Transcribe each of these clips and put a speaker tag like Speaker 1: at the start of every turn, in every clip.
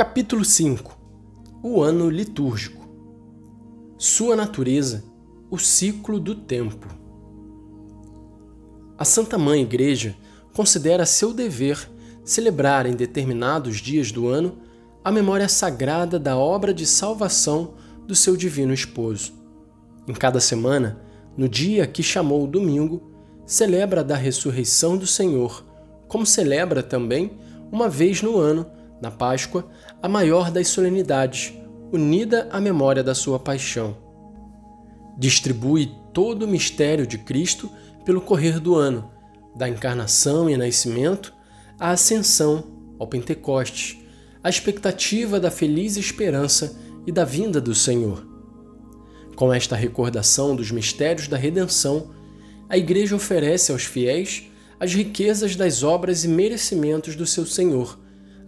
Speaker 1: Capítulo 5 O ano litúrgico Sua natureza, o ciclo do tempo. A Santa Mãe Igreja considera seu dever celebrar em determinados dias do ano a memória sagrada da obra de salvação do seu divino esposo. Em cada semana, no dia que chamou o domingo, celebra da ressurreição do Senhor, como celebra também, uma vez no ano, na Páscoa, a maior das solenidades, unida à memória da sua paixão. Distribui todo o mistério de Cristo pelo correr do ano, da encarnação e nascimento à ascensão, ao Pentecostes, à expectativa da feliz esperança e da vinda do Senhor. Com esta recordação dos mistérios da redenção, a Igreja oferece aos fiéis as riquezas das obras e merecimentos do seu Senhor,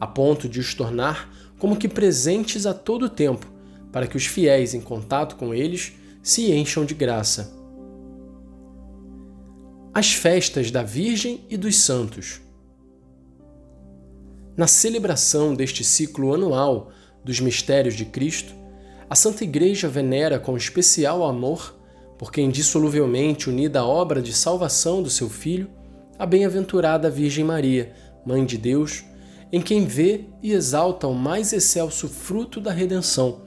Speaker 1: a ponto de os tornar como que presentes a todo tempo, para que os fiéis em contato com eles se encham de graça. As festas da Virgem e dos Santos. Na celebração deste ciclo anual dos mistérios de Cristo, a Santa Igreja venera com especial amor porque indissoluvelmente unida à obra de salvação do seu Filho, a bem-aventurada Virgem Maria, Mãe de Deus, em quem vê e exalta o mais excelso fruto da redenção,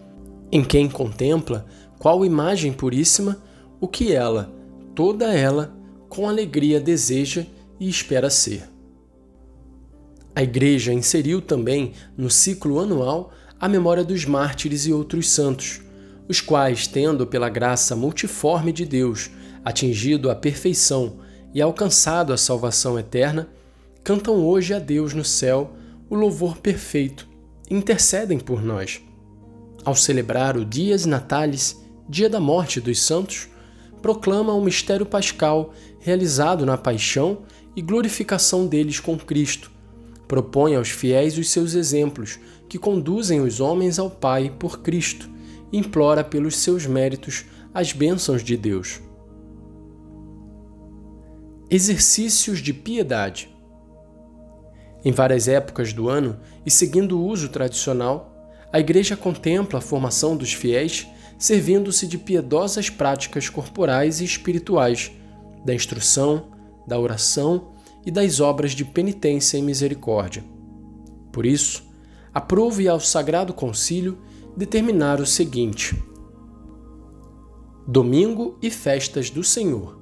Speaker 1: em quem contempla, qual imagem puríssima, o que ela, toda ela, com alegria deseja e espera ser. A Igreja inseriu também no ciclo anual a memória dos mártires e outros santos, os quais, tendo pela graça multiforme de Deus atingido a perfeição e alcançado a salvação eterna, cantam hoje a Deus no céu o louvor perfeito e intercedem por nós. Ao celebrar o Dias Natalis, dia da morte dos santos, proclama o mistério pascal realizado na paixão e glorificação deles com Cristo. Propõe aos fiéis os seus exemplos, que conduzem os homens ao Pai por Cristo implora pelos seus méritos as bênçãos de Deus. Exercícios de piedade. Em várias épocas do ano e seguindo o uso tradicional, a Igreja contempla a formação dos fiéis servindo-se de piedosas práticas corporais e espirituais, da instrução, da oração e das obras de penitência e misericórdia. Por isso, aprove ao Sagrado Concílio determinar o seguinte: Domingo e festas do Senhor.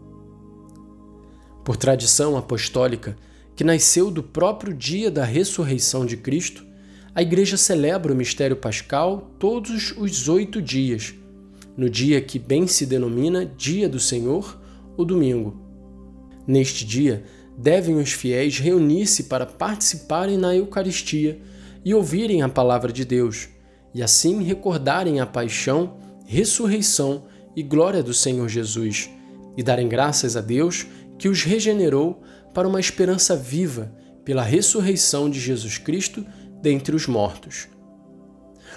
Speaker 1: Por tradição apostólica, que nasceu do próprio dia da ressurreição de Cristo, a Igreja celebra o mistério pascal todos os oito dias, no dia que bem se denomina Dia do Senhor, o domingo. Neste dia, devem os fiéis reunir-se para participarem na Eucaristia e ouvirem a palavra de Deus e assim recordarem a paixão, ressurreição e glória do Senhor Jesus, e darem graças a Deus que os regenerou para uma esperança viva pela ressurreição de Jesus Cristo dentre os mortos.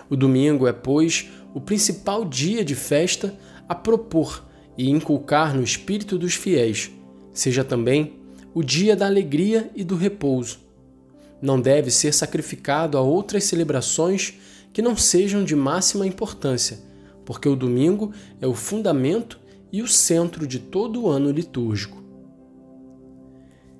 Speaker 1: O domingo é, pois, o principal dia de festa a propor e inculcar no espírito dos fiéis, seja também o dia da alegria e do repouso. Não deve ser sacrificado a outras celebrações que não sejam de máxima importância, porque o domingo é o fundamento e o centro de todo o ano litúrgico.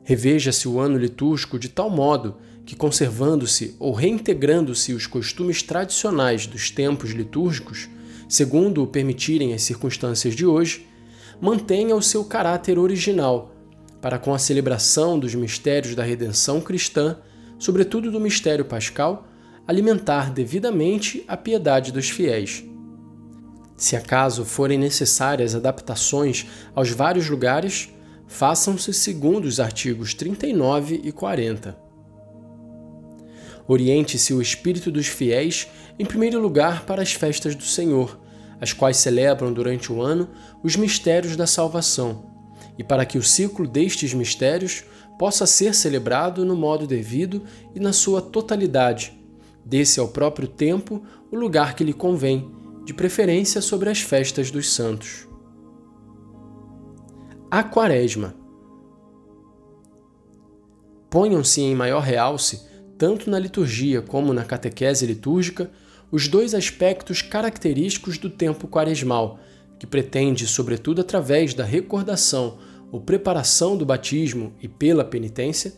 Speaker 1: Reveja-se o ano litúrgico de tal modo que, conservando-se ou reintegrando-se os costumes tradicionais dos tempos litúrgicos, segundo o permitirem as circunstâncias de hoje, mantenha o seu caráter original, para com a celebração dos mistérios da redenção cristã, sobretudo do mistério pascal, alimentar devidamente a piedade dos fiéis. Se acaso forem necessárias adaptações aos vários lugares, façam-se segundo os artigos 39 e 40. Oriente-se o espírito dos fiéis, em primeiro lugar, para as festas do Senhor, as quais celebram durante o ano os mistérios da salvação, e para que o ciclo destes mistérios possa ser celebrado no modo devido e na sua totalidade, Desse ao próprio tempo o lugar que lhe convém, de preferência sobre as festas dos santos. A Quaresma. Ponham-se em maior realce tanto na liturgia como na catequese litúrgica, os dois aspectos característicos do tempo quaresmal, que pretende, sobretudo através da recordação ou preparação do batismo e pela penitência,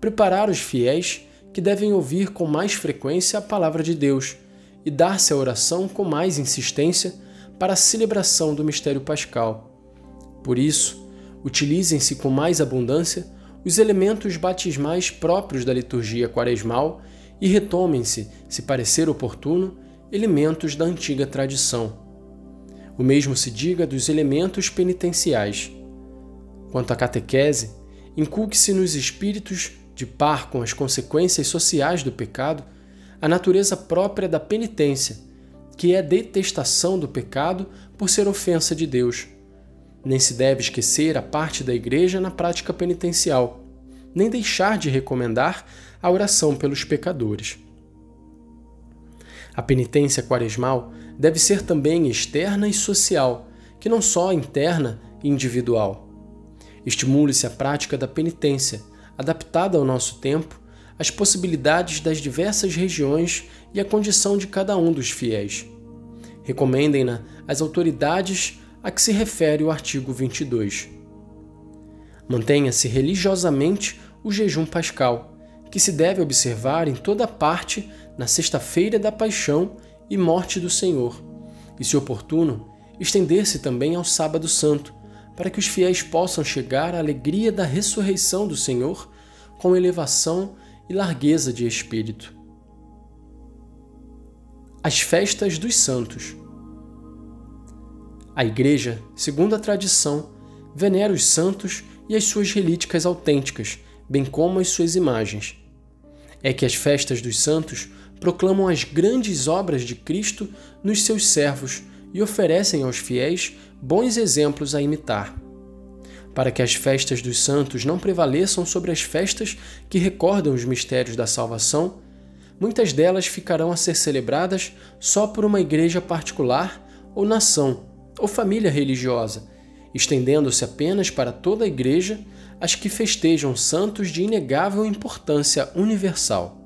Speaker 1: preparar os fiéis que devem ouvir com mais frequência a palavra de Deus e dar-se à oração com mais insistência para a celebração do mistério pascal. Por isso, utilizem-se com mais abundância os elementos batismais próprios da liturgia quaresmal e retomem-se, se parecer oportuno, elementos da antiga tradição. O mesmo se diga dos elementos penitenciais. Quanto à catequese, inculque-se nos espíritos, de par com as consequências sociais do pecado, a natureza própria da penitência, que é detestação do pecado por ser ofensa de Deus. Nem se deve esquecer a parte da Igreja na prática penitencial, nem deixar de recomendar a oração pelos pecadores. A penitência quaresmal deve ser também externa e social, que não só interna e individual. Estimule-se a prática da penitência, adaptada ao nosso tempo, às possibilidades das diversas regiões e à condição de cada um dos fiéis. Recomendem-na às autoridades a que se refere o artigo 22. Mantenha-se religiosamente o jejum pascal, que se deve observar em toda parte na sexta-feira da paixão e morte do Senhor, e, se oportuno, estender-se também ao sábado santo, para que os fiéis possam chegar à alegria da ressurreição do Senhor com elevação e largueza de espírito. As festas dos santos. A Igreja, segundo a tradição, venera os santos e as suas relíquicas autênticas, bem como as suas imagens. É que as festas dos santos proclamam as grandes obras de Cristo nos seus servos e oferecem aos fiéis bons exemplos a imitar. Para que as festas dos santos não prevaleçam sobre as festas que recordam os mistérios da salvação, muitas delas ficarão a ser celebradas só por uma igreja particular ou nação ou família religiosa, estendendo-se apenas para toda a igreja as que festejam santos de inegável importância universal.